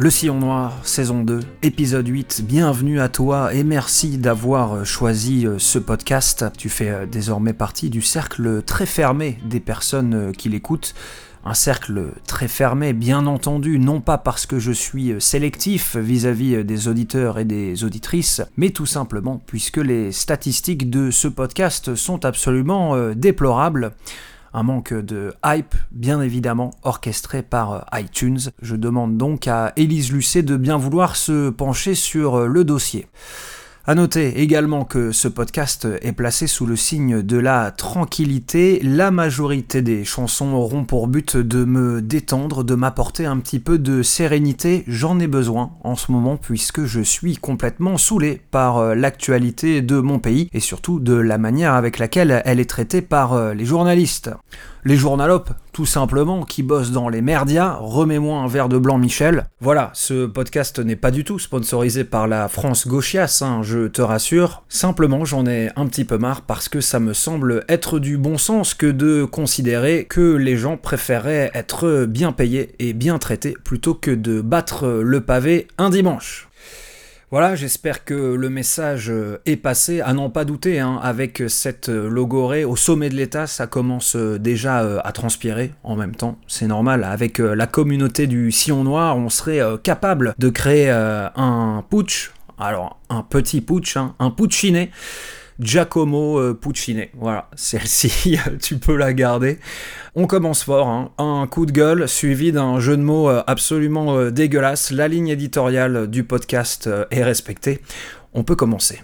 Le Sillon Noir, saison 2, épisode 8, bienvenue à toi et merci d'avoir choisi euh, ce podcast. Tu fais euh, désormais partie du cercle très fermé des personnes euh, qui l'écoutent. Un cercle très fermé, bien entendu, non pas parce que je suis sélectif vis-à-vis des auditeurs et des auditrices, mais tout simplement puisque les statistiques de ce podcast sont absolument déplorables un manque de hype, bien évidemment, orchestré par euh, iTunes. Je demande donc à Élise Lucet de bien vouloir se pencher sur euh, le dossier. A noter également que ce podcast est placé sous le signe de la tranquillité. La majorité des chansons auront pour but de me détendre, de m'apporter un petit peu de sérénité. J'en ai besoin en ce moment puisque je suis complètement saoulé par euh, l'actualité de mon pays et surtout de la manière avec laquelle elle est traitée par euh, les journalistes les journalopes, tout simplement, qui bossent dans les merdias, remets-moi un verre de blanc Michel. Voilà, ce podcast n'est pas du tout sponsorisé par la France gauchiasse, hein, je te rassure. Simplement, j'en ai un petit peu marre parce que ça me semble être du bon sens que de considérer que les gens préféraient être bien payés et bien traités plutôt que de battre le pavé un dimanche. Voilà, j'espère que le message euh, est passé. À n'en pas douter, hein, avec cette euh, logorée au sommet de l'État, ça commence euh, déjà à transpirer en même temps. C'est normal, avec la communauté du Sillon Noir, on serait capable de créer un putsch. Alors, un petit putsch, hein, un putchiné Giacomo euh, Puccini. Voilà, celle-ci, tu peux la garder. On commence fort, hein. un coup de gueule suivi d'un jeu de mots euh, absolument euh, dégueulasse. La ligne éditoriale du podcast est respectée. On peut commencer.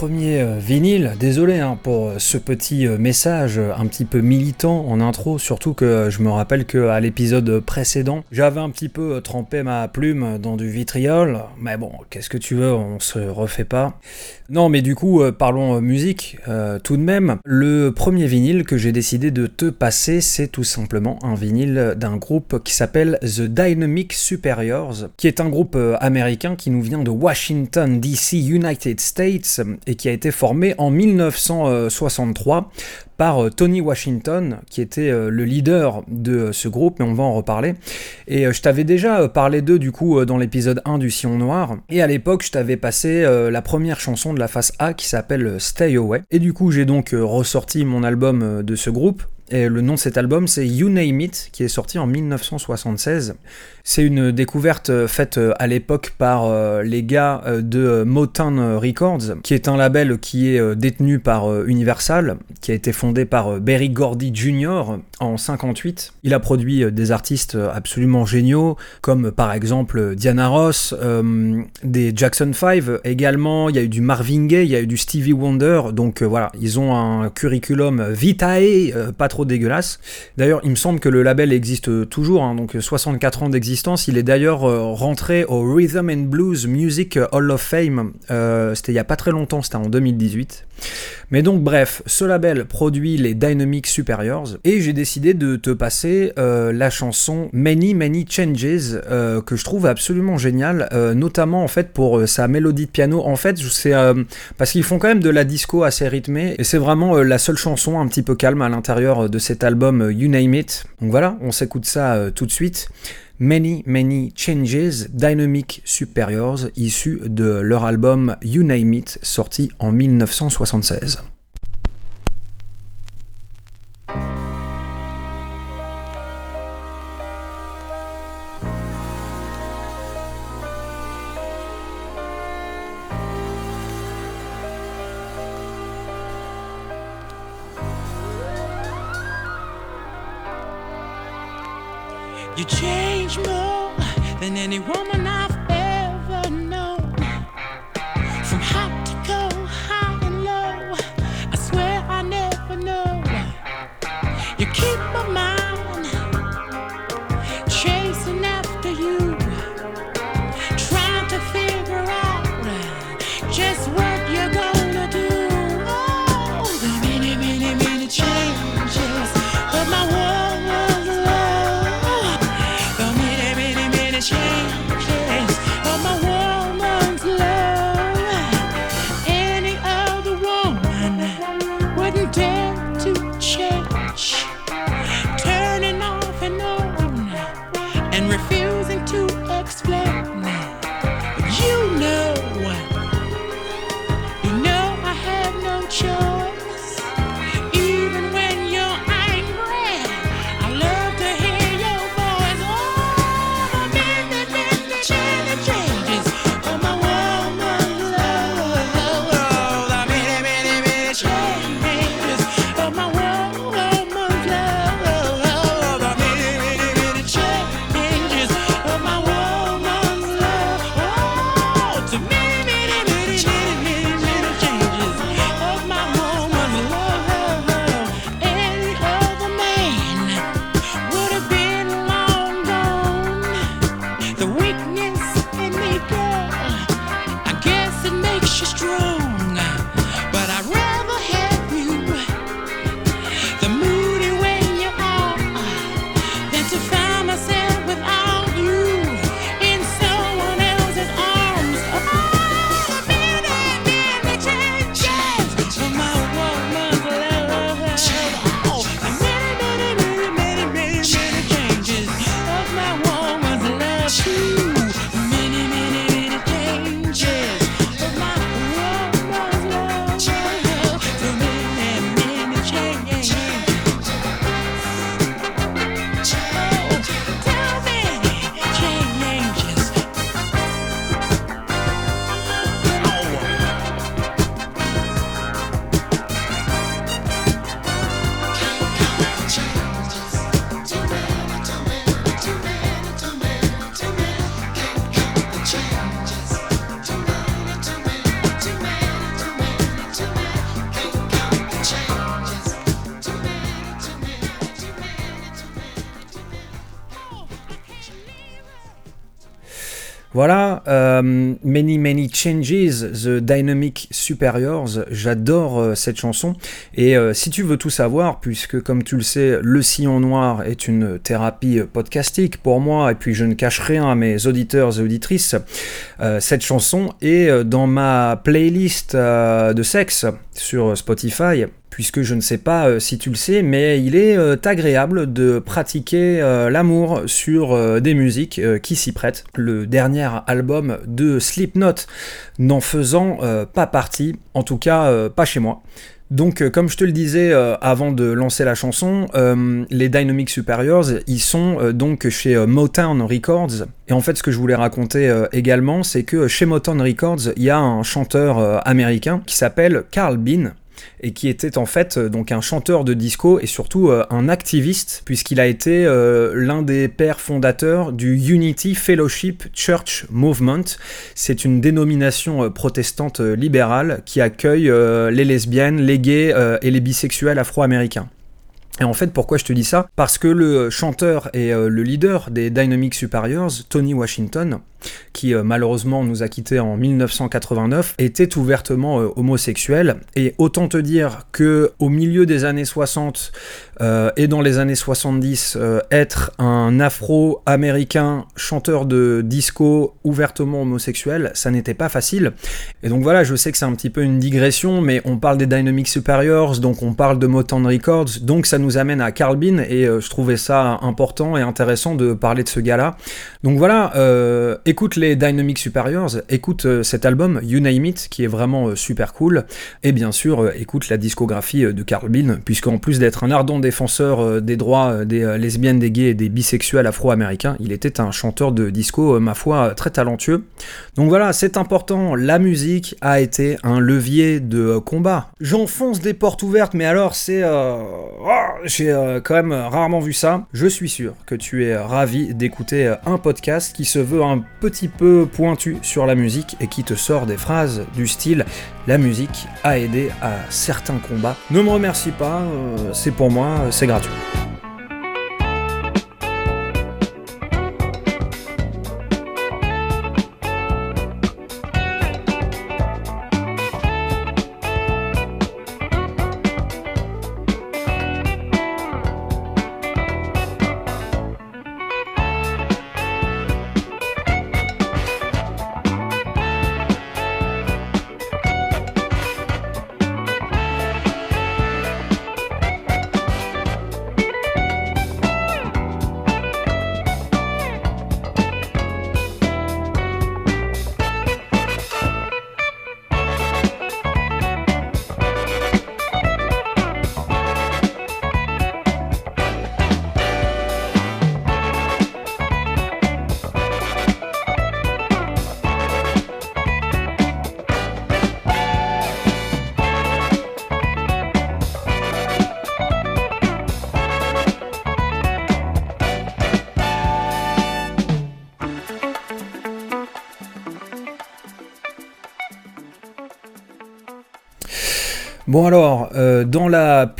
Premier euh, vinyle, désolé hein, pour euh, ce petit euh, message un petit peu militant en intro, surtout que je me rappelle qu'à l'épisode précédent, j'avais un petit peu trempé ma plume dans du vitriol, mais bon, qu'est-ce que tu veux, on se refait pas. Non mais du coup, parlons musique tout de même. Le premier vinyle que j'ai décidé de te passer, c'est tout simplement un vinyle d'un groupe qui s'appelle The Dynamic Superiors, qui est un groupe américain qui nous vient de Washington DC, United States et qui a été formé en 1963 par euh, Tony Washington, qui était euh, le leader de ce groupe, mais on va en reparler. Et euh, je t'avais déjà parlé d'eux du coup dans l'épisode 1 du Sion Noir, et à l'époque je t'avais passé la première chanson de la face A qui s'appelle Stay Away. Et du coup j'ai donc ressorti mon album de ce groupe, et le nom de cet album, c'est You Name It, qui est sorti en 1976. C'est une découverte euh, faite euh, à l'époque par euh, les gars de Motown Records, qui est un label qui est détenu par Universal, qui a été fondé par Berry Gordy Jr. en 58. Il a produit des artistes absolument géniaux, comme par exemple Diana Ross, des Jackson 5 également. Il y a eu du Marvin Gaye, il y a eu du Stevie Wonder. Donc voilà, ils ont un curriculum vitae, pas trop dégueulasse. D'ailleurs, il me semble que le label existe toujours, hein, donc 64 ans d'existence. Il est d'ailleurs rentré au Rhythm and Blues Music Hall of Fame. c'était il y a pas très longtemps, c'était en 2018. Mais donc bref, ce label produit les Dynamic Superiors et j'ai décidé de te passer euh, la chanson Many Many Changes euh, que je trouve absolument géniale, euh, notamment en fait pour sa mélodie de piano. En fait, c'est parce qu'ils font quand même de la disco assez rythmée et c'est vraiment la seule chanson un petit peu calme à l'intérieur de cet album You Name It. Donc voilà, on s'écoute ça tout de suite. Many Many Changes Dynamic Superiors, issu de leur album You Name It, sorti en 1976. You change more than any woman keep my mind Many Many Changes, The Dynamic Superiors, j'adore euh, cette chanson. Et euh, si tu veux tout savoir, puisque comme tu le sais, le sillon noir est une thérapie podcastique pour moi, et puis je ne cache rien à mes auditeurs et auditrices, euh, cette chanson est euh, dans ma playlist euh, de sexe sur Spotify puisque je ne sais pas euh, si tu le sais, mais il est euh, agréable de pratiquer euh, l'amour sur des musiques qui s'y prêtent. Le dernier album de Slipknot n'en faisant pas partie, en tout cas pas chez moi. Donc, comme je te le disais avant de lancer la chanson, les Dynamic Superiors, ils sont donc chez Motown Records. Et en fait, ce que je voulais raconter également, c'est que chez Motown Records, il y a un chanteur américain qui s'appelle Carl Bean et qui était en fait euh, donc un chanteur de disco et surtout euh, un activiste puisqu'il a été euh, l'un des pères fondateurs du Unity Fellowship Church Movement. C'est une dénomination protestante libérale qui accueille les lesbiennes, les gays et les bisexuels afro-américains. Et en fait, pourquoi je te dis ça? Parce que le chanteur et le leader des Dynamic Superiors, Tony Washington, qui euh, malheureusement nous a quittés en 1989, était ouvertement euh, homosexuel. Et autant te dire que au milieu des années 60 euh, et dans les années 70, euh, être un afro-américain chanteur de disco ouvertement homosexuel, ça n'était pas facile. Et donc voilà, je sais que c'est un petit peu une digression, mais on parle des Dynamic Superiors, donc on parle de Motown Records, donc ça nous amène à Carl Bean, et je trouvais ça important et intéressant de parler de ce gars-là. Donc voilà, écoute les Dynamic Superiors, écoute euh, cet album You Name It, qui est vraiment euh, super cool, et bien sûr, euh, écoute la discographie de Carl Bean, puisqu'en plus d'être un ardent défenseur des droits des lesbiennes, des gays et des bisexuels afro-américains, il était un chanteur de disco, ma foi, très talentueux. Donc voilà, c'est important, la musique a été un levier de combat. J'enfonce des portes ouvertes, mais alors c'est... oh, J'ai quand même rarement vu ça. Je suis sûr que tu es ravi d'écouter un podcast qui se veut un petit peu pointu sur la musique et qui te sort des phrases du style la musique a aidé à certains combats. Ne me remercie pas, euh, c'est pour moi, c'est gratuit.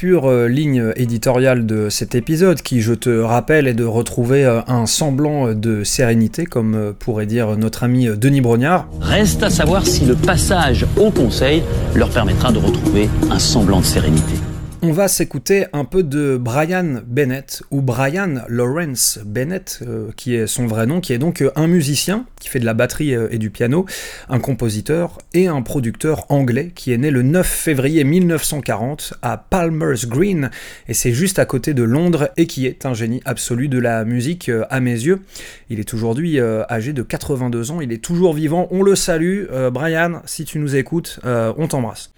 Pure euh, ligne éditoriale de cet épisode, qui je te rappelle est de retrouver euh, un semblant de sérénité, comme euh, pourrait dire notre ami Denis Brognard, Reste à savoir si le passage au Conseil leur permettra de retrouver un semblant de sérénité. On va s'écouter un peu de Brian Bennett, ou Brian Lawrence Bennett, euh, qui est son vrai nom, qui est donc euh, un musicien qui fait de la batterie euh, et du piano, un compositeur et un producteur anglais qui est né le 9 février 1940 à Palmer's Green, et c'est juste à côté de Londres, et qui est un génie absolu de la musique à mes yeux. Il est aujourd'hui âgé de 82 ans, il est toujours vivant, on le salue. Brian, si tu nous écoutes, on t'embrasse.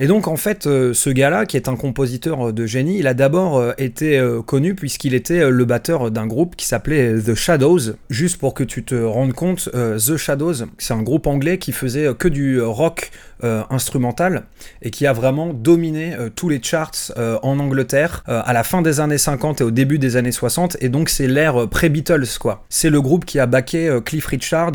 Et donc en fait, euh, ce gars-là, qui est un compositeur euh, de génie, il a d'abord euh, été connu puisqu'il était le batteur d'un groupe qui s'appelait The Shadows. Juste pour que tu te rendes compte, The Shadows, c'est un groupe anglais qui faisait que du rock euh, instrumental et qui a vraiment dominé euh, tous les charts euh, en Angleterre euh, à la fin des années 50 et au début des années 60. Et donc c'est l'ère pré-Beatles quoi. C'est le groupe qui a euh, Cliff Richard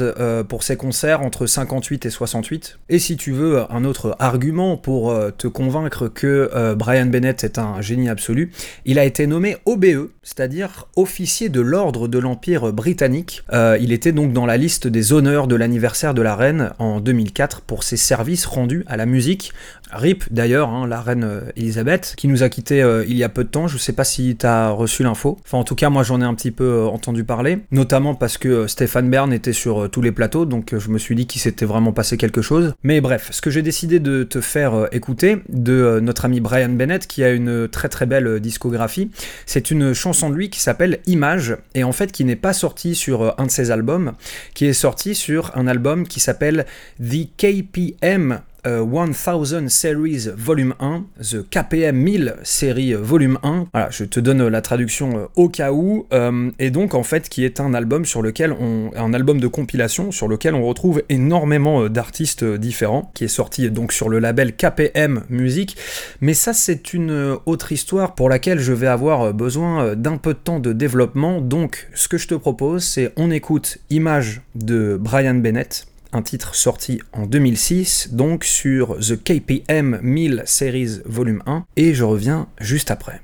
pour ses concerts entre 58 et 68. Et si tu veux un autre argument pour te convaincre que Brian Bennett est un génie absolu, il a été nommé OBE, c'est-à-dire officier de l'ordre de l'Empire britannique. Il était donc dans la liste des honneurs de l'anniversaire de la reine en 2004 pour ses services rendus à la musique. RIP d'ailleurs, hein, la reine euh, Elisabeth, qui nous a quittés euh, il y a peu de temps. Je sais pas si tu as reçu l'info. Enfin, en tout cas, moi j'en ai un petit peu euh, entendu parler, notamment parce que euh, Stéphane Bern était sur tous les plateaux, donc je me suis dit qu'il s'était vraiment passé quelque chose. Mais bref, ce que j'ai décidé de te faire écouter de notre ami Brian Bennett, qui a une très très belle discographie, c'est une chanson de lui qui s'appelle Image, et en fait qui n'est pas sortie sur un de ses albums, qui est sorti sur un album qui s'appelle The KPM euh, 1000 Series Volume 1, The KPM 1000 série euh, Volume 1. Voilà, je te donne euh, la traduction euh, au cas où. euh, et donc, en fait, qui est un album sur lequel on. un album de compilation sur lequel on retrouve énormément euh, d'artistes euh, différents, qui est sorti donc sur le label KPM Music. Mais ça, c'est une euh, autre histoire pour laquelle je vais avoir euh, besoin euh, d'un peu de temps de développement. Donc, ce que je te propose, c'est on écoute Image de Brian Bennett un titre sorti en 2006, donc sur The KPM 1000 Series Volume 1, et je reviens juste après.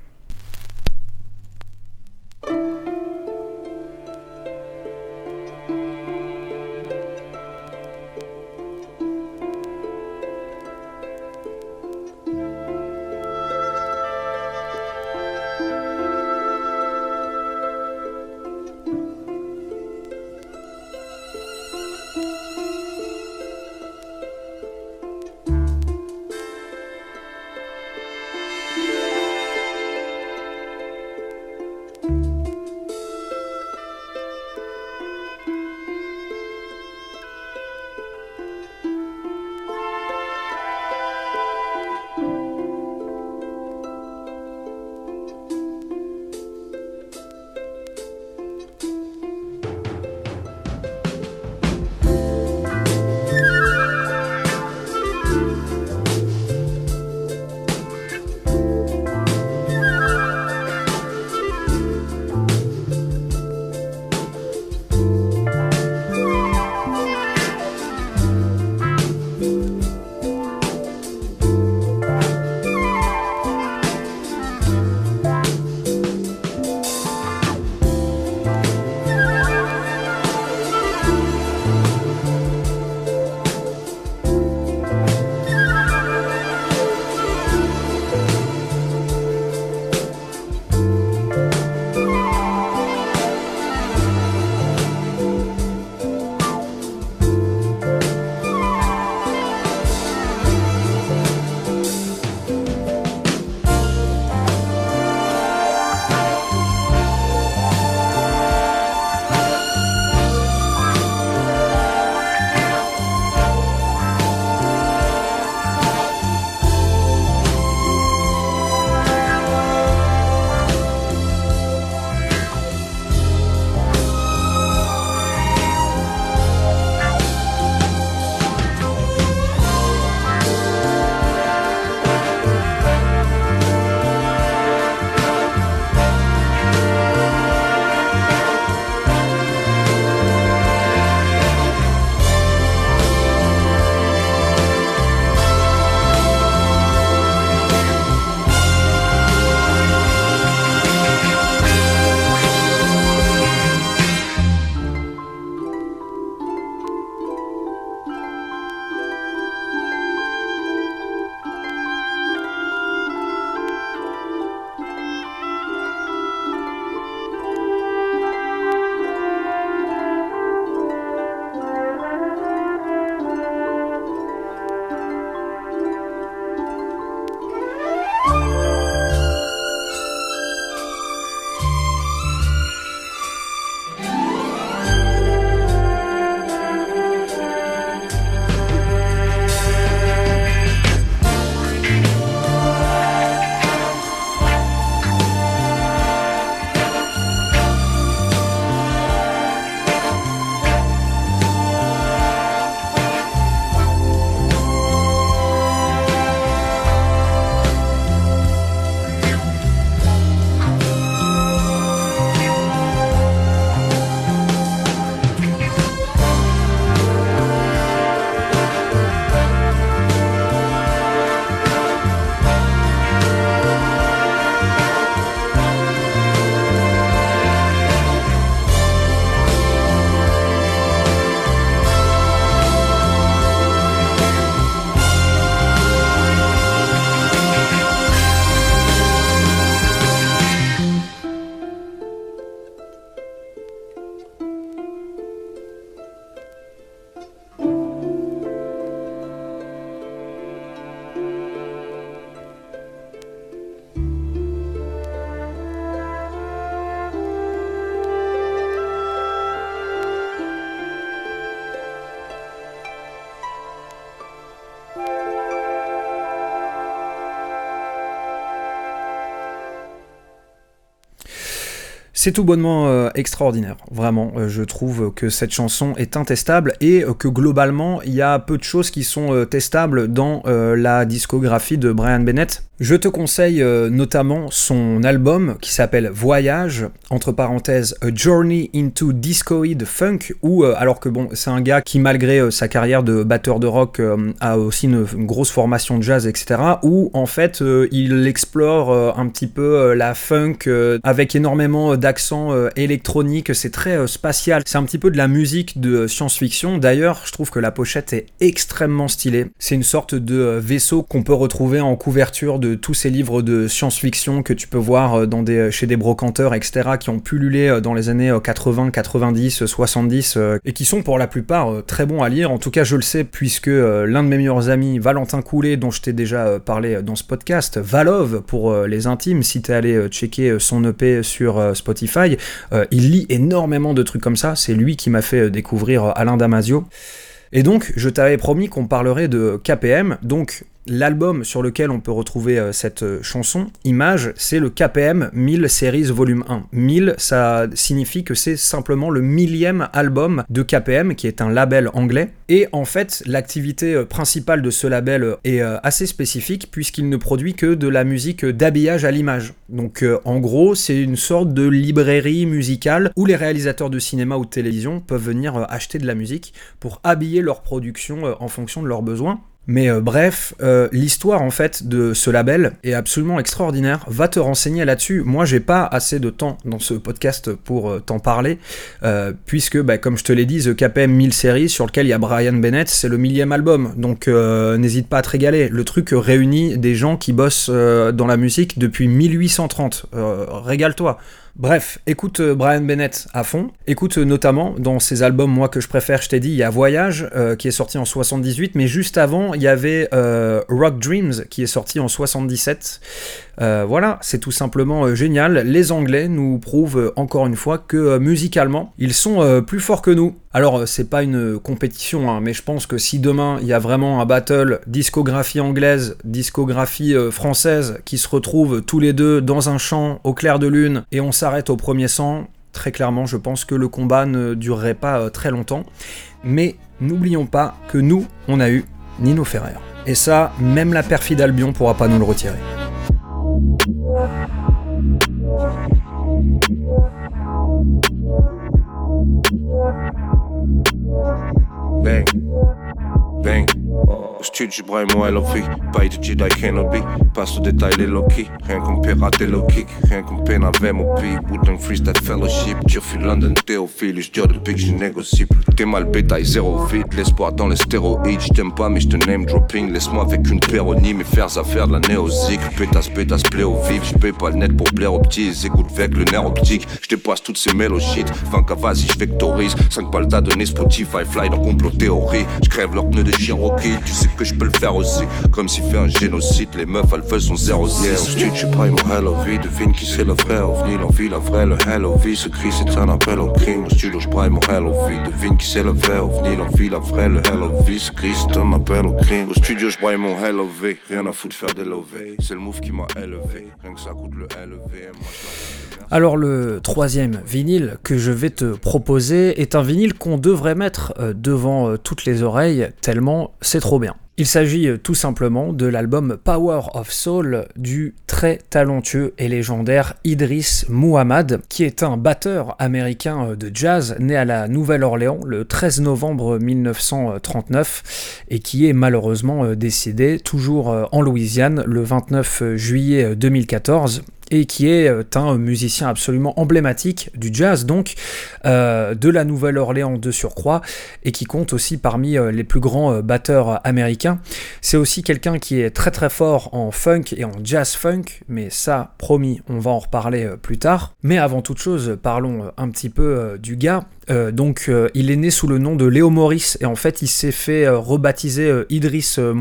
C'est tout bonnement euh, extraordinaire, vraiment. Euh, je trouve que cette chanson est intestable et euh, que globalement, il y a peu de choses qui sont testables dans la discographie de Brian Bennett. Je te conseille notamment son album qui s'appelle Voyage, entre parenthèses A Journey into Discoid Funk, où, alors que bon, c'est un gars qui, malgré sa carrière de batteur de rock, a aussi une, grosse formation de jazz, etc., où en fait il explore un petit peu la funk avec énormément euh, électroniques, c'est très euh, spatial, c'est un petit peu de la musique de euh, science-fiction. D'ailleurs, je trouve que la pochette est extrêmement stylée. C'est une sorte de vaisseau qu'on peut retrouver en couverture de tous ces livres de science-fiction que tu peux voir dans des, chez des brocanteurs, etc., qui ont pullulé dans les années euh, 80, 90, euh, 70, euh, et qui sont pour la plupart très bons à lire. En tout cas, je le sais, puisque l'un de mes meilleurs amis, Valentin Coulet, dont je t'ai déjà parlé dans ce podcast, Valov pour les intimes, si t'es allé checker son EP sur euh, Euh, il lit énormément de trucs comme ça. C'est lui qui m'a fait euh, découvrir euh, Alain Damasio. Et donc, je t'avais promis qu'on parlerait de KPM. Donc, l'album sur lequel on peut retrouver euh, cette euh, chanson, Image, c'est le KPM 1000 Series Volume 1. 1000, ça signifie que c'est simplement le millième album de KPM, qui est un label anglais. Et en fait, l'activité euh, principale de ce label est assez spécifique, puisqu'il ne produit que de la musique d'habillage à l'image. Donc, en gros, c'est une sorte de librairie musicale où les réalisateurs de cinéma ou de télévision peuvent venir acheter de la musique pour habiller leur production en fonction de leurs besoins. Mais euh, bref, euh, l'histoire en fait de ce label est absolument extraordinaire. Va te renseigner là-dessus. Moi, j'ai pas assez de temps dans ce podcast pour euh, t'en parler, puisque, bah, comme je te l'ai dit, The KPM 1000 Series, sur lequel il y a Brian Bennett, c'est le millième album. Donc, n'hésite pas à te régaler. Le truc réunit des gens qui bossent dans la musique depuis 1830. Euh, Régale-toi. Bref, écoute euh, Brian Bennett à fond. Écoute euh, notamment dans ses albums, moi que je préfère, je t'ai dit, il y a Voyage euh, qui est sorti en 78, mais juste avant, il y avait Rock Dreams qui est sorti en 77. Euh, voilà, c'est tout simplement euh, génial. Les Anglais nous prouvent euh, encore une fois que musicalement, ils sont plus forts que nous. Alors, c'est pas une compétition, hein, mais je pense que si demain il y a vraiment un battle discographie anglaise, discographie française qui se retrouvent tous les deux dans un champ au clair de lune et on s'arrête au premier sang, très clairement, je pense que le combat ne durerait pas très longtemps. Mais n'oublions pas que nous, on a eu Nino Ferrer. Et ça, même la perfide Albion pourra pas nous le retirer. Bang. Bang. Je braille mon LOV. Bail de Jedi Kenobi. Passe au détail les low-key. Rien qu'on peut rater low. Rien qu'on peine avec mon pays. Wu-Tang Freestyle Fellowship. Turfu London, Théophilus. Dur depuis que je négocie. T'es mal bétail, zéro vide. L'espoir dans les stéroïdes. J't'aime pas, mais j'te name dropping. Laisse-moi avec une péronie. Mes faire affaires de la néosique. Pétasse, pétasse, blé au vif. J'paye pas le net pour blaire aux petits. Écoute avec le nerf optique. J'dépasse toutes ces mélodies. 20 cas, vas-y, j'vectorise. 5 balles t'as donné Spotify. Fly dans complot théorie. J'crève leur pneu de Cherokee. Tu sais que je peux le faire aussi. Comme si fait un génocide. Les meufs, elles font zéro yeah, Au studio, je prends mon Hello V. Devine qui c'est le vrai ovni. L'envie, la vraie, le Hello V. Ce cri, c'est un appel au crime. Au studio, je prends mon Hello V. Devine qui c'est le vrai ovni. L'envie, la vraie, le Hello V. Ce cri, c'est un appel au crime. Au studio, je prends mon Hello V. Rien à foutre faire des lovés. C'est le move qui m'a élevé. Rien que ça coûte le je l'en- Alors le troisième vinyle que je vais te proposer est un vinyle qu'on devrait mettre euh, devant euh, toutes les oreilles tellement c'est bien. Il s'agit euh, tout simplement de l'album Power of Soul du très talentueux et légendaire Idris Muhammad, qui est un batteur américain euh, de jazz né à la Nouvelle-Orléans le 13 novembre 1939 et qui est malheureusement euh, décédé toujours en Louisiane le 29 juillet euh, 2014 et qui est euh, un musicien absolument emblématique du jazz, donc euh, de la Nouvelle-Orléans de surcroît, et qui compte aussi parmi euh, les plus grands batteurs américains. C'est aussi quelqu'un qui est très très fort en funk et en jazz funk, mais ça, promis, on va en reparler plus tard. Mais avant toute chose, parlons un petit peu du gars. Euh, donc, euh, il est né sous le nom de Léo Maurice et en fait, il s'est fait euh, rebaptiser Idriss euh,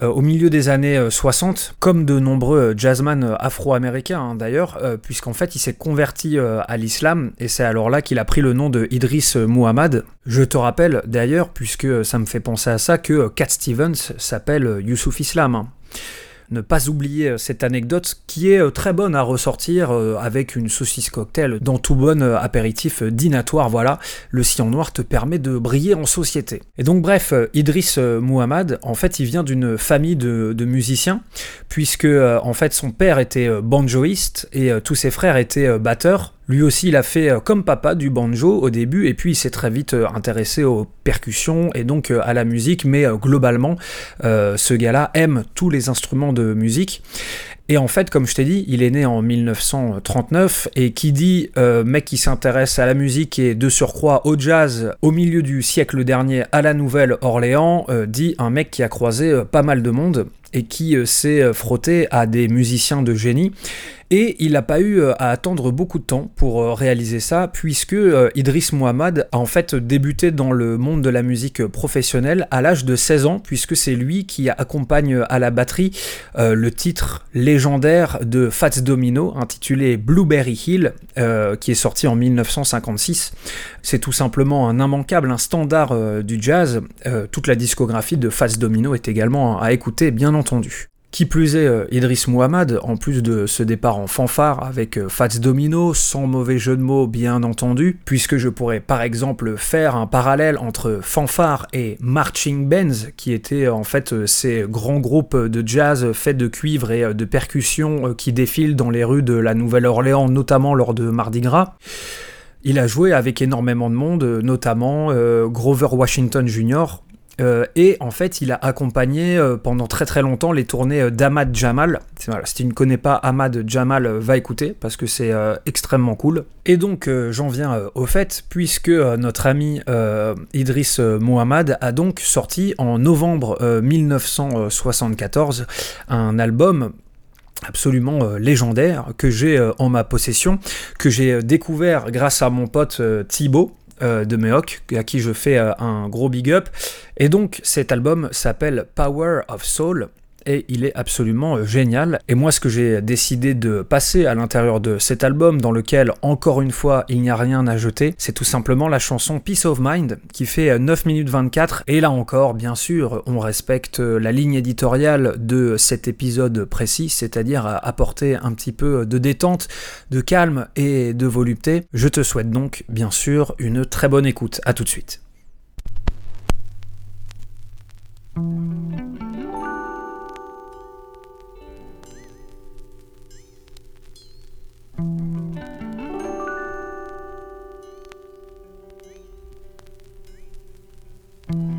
au milieu des années euh, 60, comme de nombreux jazzman afro-américains hein, d'ailleurs, puisqu'en fait, il s'est converti à l'islam et c'est alors là qu'il a pris le nom de Idriss Muhammad. Je te rappelle d'ailleurs, puisque ça me fait penser à ça, que Cat Stevens s'appelle Youssouf Islam. hein. Ne pas oublier euh, cette anecdote qui est euh, très bonne à ressortir euh, avec une saucisse cocktail dans tout bon apéritif dînatoire. Voilà, le sillon noir te permet de briller en société. Et donc bref, Idriss Muhammad, en fait, il vient d'une famille de, de musiciens, puisque en fait son père était banjoïste et tous ses frères étaient batteurs. Lui aussi, il a fait euh, comme papa du banjo au début, et puis il s'est très vite euh, intéressé aux percussions et donc euh, à la musique, mais globalement, ce gars-là aime tous les instruments de musique. Et en fait, comme je t'ai dit, il est né en 1939 et qui dit mec qui s'intéresse à la musique et de surcroît au jazz au milieu du siècle dernier à la Nouvelle-Orléans dit un mec qui a croisé pas mal de monde et qui euh, s'est euh, frotté à des musiciens de génie. Et il n'a pas eu euh, à attendre beaucoup de temps pour réaliser ça, puisque Idriss Muhammad a en fait débuté dans le monde de la musique professionnelle à l'âge de 16 ans, puisque c'est lui qui accompagne à la batterie le titre légendaire de Fats Domino, intitulé Blueberry Hill, qui est sorti en 1956. C'est tout simplement un immanquable, un standard du jazz. Toute la discographie de Fats Domino est également à écouter, bien Qui plus est, euh, Idriss Muhammad, en plus de ce départ en fanfare avec euh, Fats Domino, sans mauvais jeu de mots bien entendu, puisque je pourrais par exemple faire un parallèle entre fanfare et marching bands, qui étaient euh, en fait ces grands groupes de jazz faits de cuivre et de percussions qui défilent dans les rues de la Nouvelle-Orléans, notamment lors de Mardi Gras. Il a joué avec énormément de monde, notamment Grover Washington Jr., euh, et en fait, il a accompagné euh, pendant très très longtemps les tournées euh, d'Ahmad Jamal. Si tu ne connais pas Ahmad Jamal, va écouter parce que c'est extrêmement cool. Et donc, j'en viens au fait, puisque notre ami Idriss Muhammad a donc sorti en novembre euh, 1974 un album absolument légendaire que j'ai en ma possession, que j'ai découvert grâce à mon pote Thibaut euh, de Meoc, à qui je fais euh, un gros big up. Et donc cet album s'appelle Power of Soul. Et il est absolument euh, génial. Et moi, ce que j'ai décidé de passer à l'intérieur de cet album, dans lequel, encore une fois, il n'y a rien à jeter, c'est tout simplement la chanson Peace of Mind, qui fait euh, 9 minutes 24. Et là encore, bien sûr, on respecte euh, la ligne éditoriale de cet épisode précis, c'est-à-dire apporter un petit peu de détente, de calme et de volupté. Je te souhaite donc, bien sûr, une très bonne écoute. À tout de suite. Mm-hmm.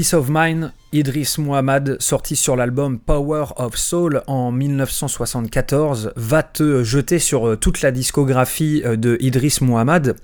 Peace of Mind, Idris Muhammad, sorti sur l'album Power of Soul en 1974, va te jeter sur euh, toute la discographie euh, de Idris Muhammad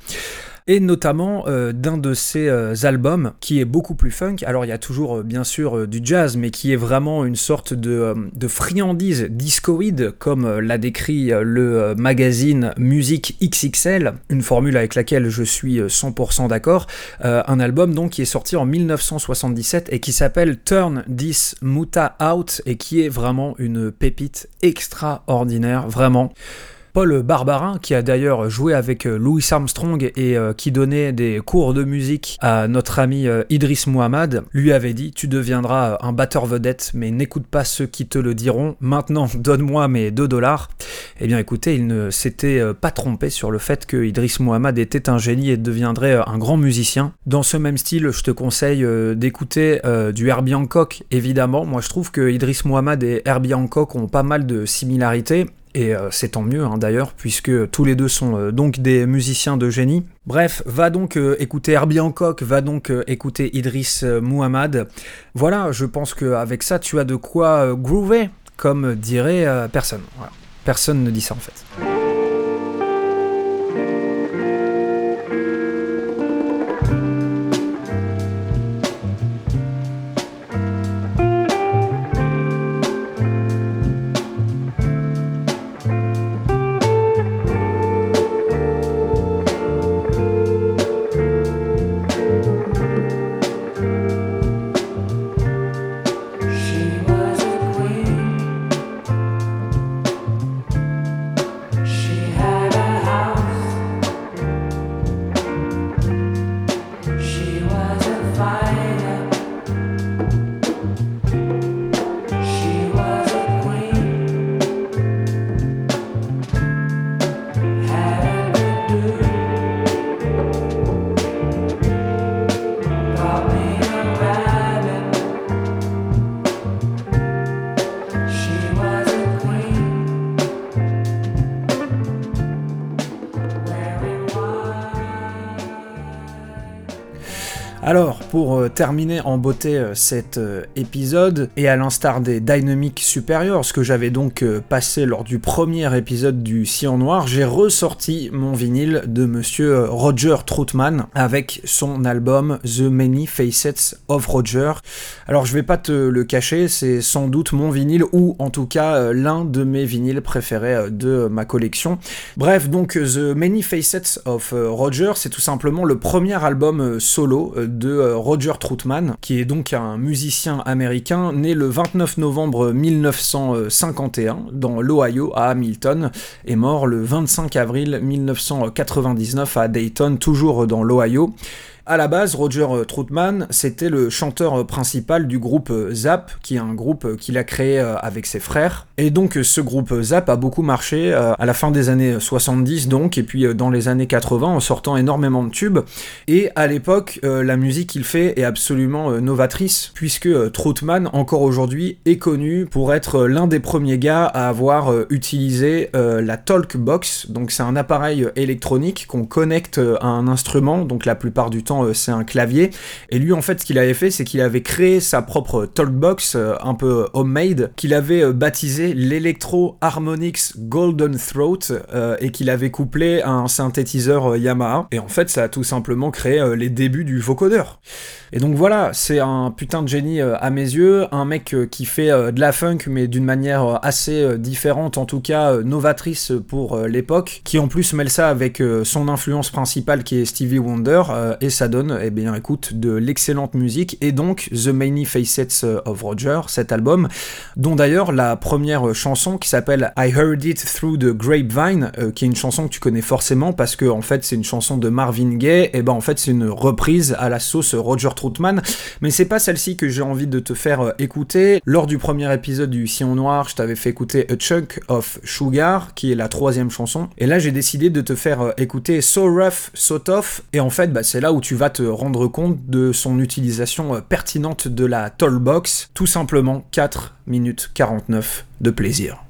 et notamment euh, d'un de ses euh, albums qui est beaucoup plus funk. Alors il y a toujours euh, bien sûr du jazz, mais qui est vraiment une sorte de, de friandise discoïde, comme l'a décrit le magazine Musique XXL, une formule avec laquelle je suis euh, 100% d'accord. Un album donc qui est sorti en 1977 et qui s'appelle Turn This Muta Out et qui est vraiment une pépite extraordinaire, vraiment. Paul Barbarin, qui a d'ailleurs joué avec euh, Louis Armstrong et euh, qui donnait des cours de musique à notre ami euh, Idris Muhammad, lui avait dit Tu deviendras euh, un batteur vedette, mais n'écoute pas ceux qui te le diront. Maintenant, donne-moi mes 2 dollars. Eh bien, écoutez, il ne s'était pas trompé sur le fait que Idris Muhammad était un génie et deviendrait un grand musicien. Dans ce même style, je te conseille d'écouter du Herbie Hancock, évidemment. Moi, je trouve que Idris Muhammad et Herbie Hancock ont pas mal de similarités. Et euh, c'est tant mieux hein, d'ailleurs, puisque tous les deux sont euh, donc des musiciens de génie. Bref, va donc euh, écouter Herbie Hancock, va donc écouter Idris euh, Muhammad. Voilà, je pense qu'avec ça, tu as de quoi groover, comme dirait personne. Personne ne dit ça en fait. Terminer en beauté euh, cet euh, épisode, et à l'instar des Dynamic Superiors, ce que j'avais donc euh, passé lors du premier épisode du Sillon Noir, j'ai ressorti mon vinyle de monsieur Roger Troutman avec son album The Many Facets of Roger. Alors, je vais pas te le cacher, c'est sans doute mon vinyle, ou en tout cas l'un de mes vinyles préférés de ma collection. Bref, donc The Many Facets of Roger, c'est tout simplement le premier album solo de Roger Troutman, qui est donc un musicien américain né le 29 novembre 1951 dans l'Ohio à Hamilton et mort le 25 avril 1999 à Dayton, toujours dans l'Ohio. À la base, Roger euh, Troutman, c'était le chanteur euh, principal du groupe euh, Zap, qui est un groupe qu'il a créé avec ses frères. Et donc ce groupe Zap a beaucoup marché à la fin des années 70 donc, et puis dans les années 80 en sortant énormément de tubes. Et à l'époque, la musique qu'il fait est absolument novatrice, puisque Troutman, encore aujourd'hui, est connu pour être l'un des premiers gars à avoir utilisé la Talkbox. Donc c'est un appareil électronique qu'on connecte à un instrument, donc la plupart du temps euh, c'est un clavier. Et lui en fait ce qu'il avait fait c'est qu'il avait créé sa propre Talkbox, euh, un peu homemade, qu'il avait euh, baptisé l'Electro Harmonix Golden Throat euh, et qu'il avait couplé à un synthétiseur euh, Yamaha. Et en fait ça a tout simplement créé euh, les débuts du vocodeur. Et donc voilà, c'est un putain de génie euh, à mes yeux, un mec euh, qui fait euh, de la funk mais d'une manière euh, assez euh, différente, en tout cas euh, novatrice pour euh, l'époque, qui en plus mêle ça avec euh, son influence principale qui est Stevie Wonder, euh, et donne, eh bien écoute, de l'excellente musique, et donc The Many Facets of Roger, cet album, dont d'ailleurs la première chanson qui s'appelle I Heard It Through the Grapevine, euh, qui est une chanson que tu connais forcément parce que en fait c'est une chanson de Marvin Gaye, et ben en fait c'est une reprise à la sauce Roger Troutman, mais c'est pas celle-ci que j'ai envie de te faire euh, écouter. Lors du premier épisode du Sillon Noir, je t'avais fait écouter A Chunk of Sugar, qui est la troisième chanson, et là j'ai décidé de te faire euh, écouter So Rough, So Tough, et en fait bah, c'est là où tu vas te rendre compte de son utilisation euh, pertinente de la Tollbox, tout simplement 4 minutes 49 de plaisir.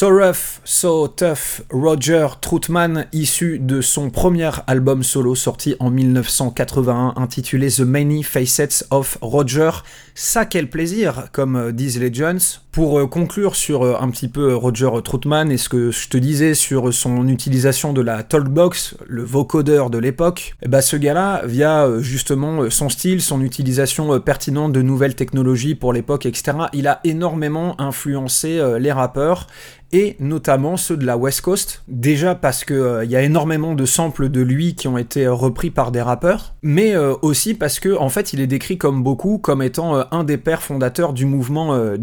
So Rough, So Tough, Roger Troutman, issu de son premier album solo sorti en 1981 intitulé The Many Facets of Roger. Ça quel plaisir, comme euh, disent les Jones. Pour euh, conclure sur euh, un petit peu Roger Troutman et ce que je te disais sur son utilisation de la Talkbox, le vocodeur de l'époque, ben, ce gars-là, via euh, justement euh, son style, son utilisation euh, pertinente de nouvelles technologies pour l'époque, etc., il a énormément influencé euh, les rappeurs et notamment ceux de la West Coast. Déjà parce que euh, il y a énormément de samples de lui qui ont été euh, repris par des rappeurs, mais euh, aussi parce que en fait il est décrit comme beaucoup comme étant euh, un des pères fondateurs du mouvement euh,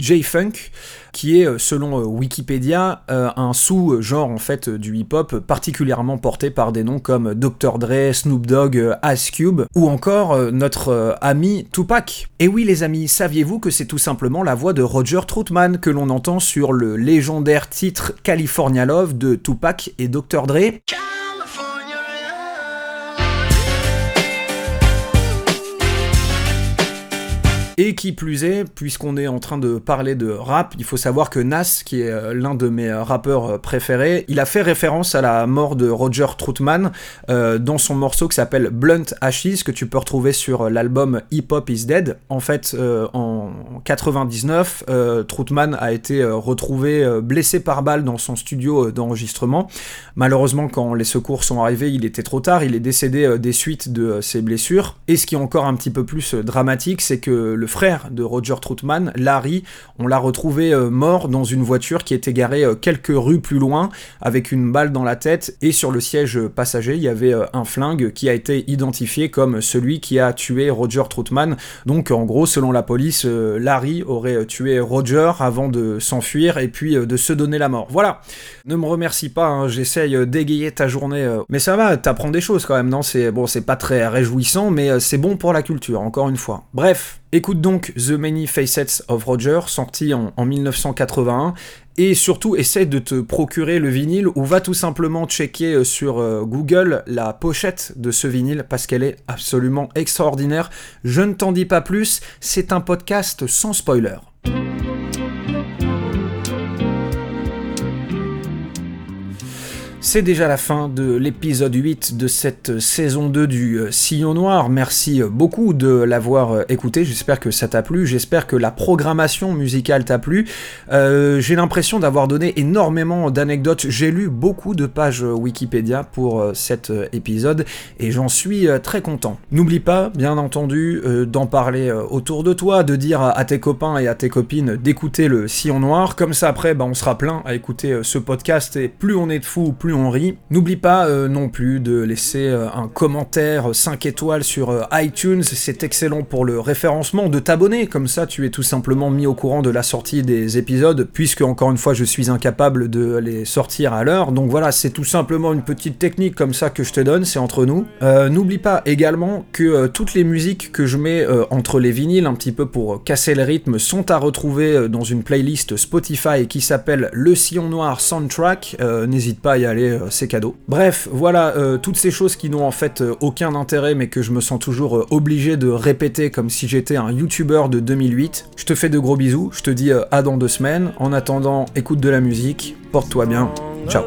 Qui est euh, selon euh, Wikipédia euh, un sous-genre en fait du hip-hop particulièrement porté par des noms comme Dr Dre, Snoop Dogg, Ice Cube ou encore notre ami Tupac. Et oui les amis, saviez-vous que c'est tout simplement la voix de Roger Troutman que l'on entend sur le légendaire titre California Love de Tupac et Dr Dre? Et qui plus est, puisqu'on est en train de parler de rap, il faut savoir que Nas, qui est euh, l'un de mes euh, rappeurs euh, préférés, il a fait référence à la mort de Roger Troutman dans son morceau qui s'appelle Blunt Ashes, que tu peux retrouver sur l'album Hip Hop Is Dead. En fait, en 99, euh, Troutman a été retrouvé blessé par balle dans son studio d'enregistrement. Malheureusement, quand les secours sont arrivés, il était trop tard, il est décédé des suites de ses blessures. Et ce qui est encore un petit peu plus dramatique, c'est que le frère de Roger Troutman, Larry, on l'a retrouvé euh, mort dans une voiture qui était garée euh, quelques rues plus loin, avec une balle dans la tête, et sur le siège passager, il y avait euh, un flingue qui a été identifié comme celui qui a tué Roger Troutman. Donc en gros, selon la police, Larry aurait tué Roger avant de s'enfuir et puis de se donner la mort. Voilà. Ne me remercie pas, hein, j'essaye d'égayer ta journée, mais ça va, t'apprends des choses quand même, non? C'est bon, c'est pas très réjouissant, mais c'est bon pour la culture, encore une fois. Bref, écoute donc The Many Facets of Roger, sorti en, en 1981. Et surtout, essaie de te procurer le vinyle ou va tout simplement checker euh, sur euh, Google la pochette de ce vinyle parce qu'elle est absolument extraordinaire. Je ne t'en dis pas plus, c'est un podcast sans spoiler. C'est déjà la fin de l'épisode 8 de cette saison 2 du euh, Sillon Noir. Merci euh, beaucoup de l'avoir euh, écouté. J'espère que ça t'a plu. J'espère que la programmation musicale t'a plu. J'ai l'impression d'avoir donné énormément d'anecdotes. J'ai lu beaucoup de pages Wikipédia pour cet épisode et j'en suis très content. N'oublie pas, bien entendu, d'en parler autour de toi, de dire à, tes copains et à tes copines d'écouter le Sillon Noir. Comme ça, après, bah, on sera plein à écouter ce podcast et plus on est de fous, plus N'oublie pas euh, non plus de laisser euh, un commentaire 5 étoiles sur euh, iTunes, c'est excellent pour le référencement, de t'abonner, comme ça tu es tout simplement mis au courant de la sortie des épisodes, puisque encore une fois je suis incapable de les sortir à l'heure, donc voilà, c'est tout simplement une petite technique comme ça que je te donne, c'est entre nous. N'oublie pas également que toutes les musiques que je mets entre les vinyles, un petit peu pour casser le rythme, sont à retrouver dans une playlist Spotify qui s'appelle Le Sillon Noir Soundtrack, n'hésite pas à y aller, euh, c'est cadeau. Bref, voilà, euh, toutes ces choses qui n'ont en fait euh, aucun intérêt mais que je me sens toujours obligé de répéter comme si j'étais un YouTuber de 2008. Je te fais de gros bisous, je te dis à dans deux semaines. En attendant, écoute de la musique, porte-toi bien, ciao.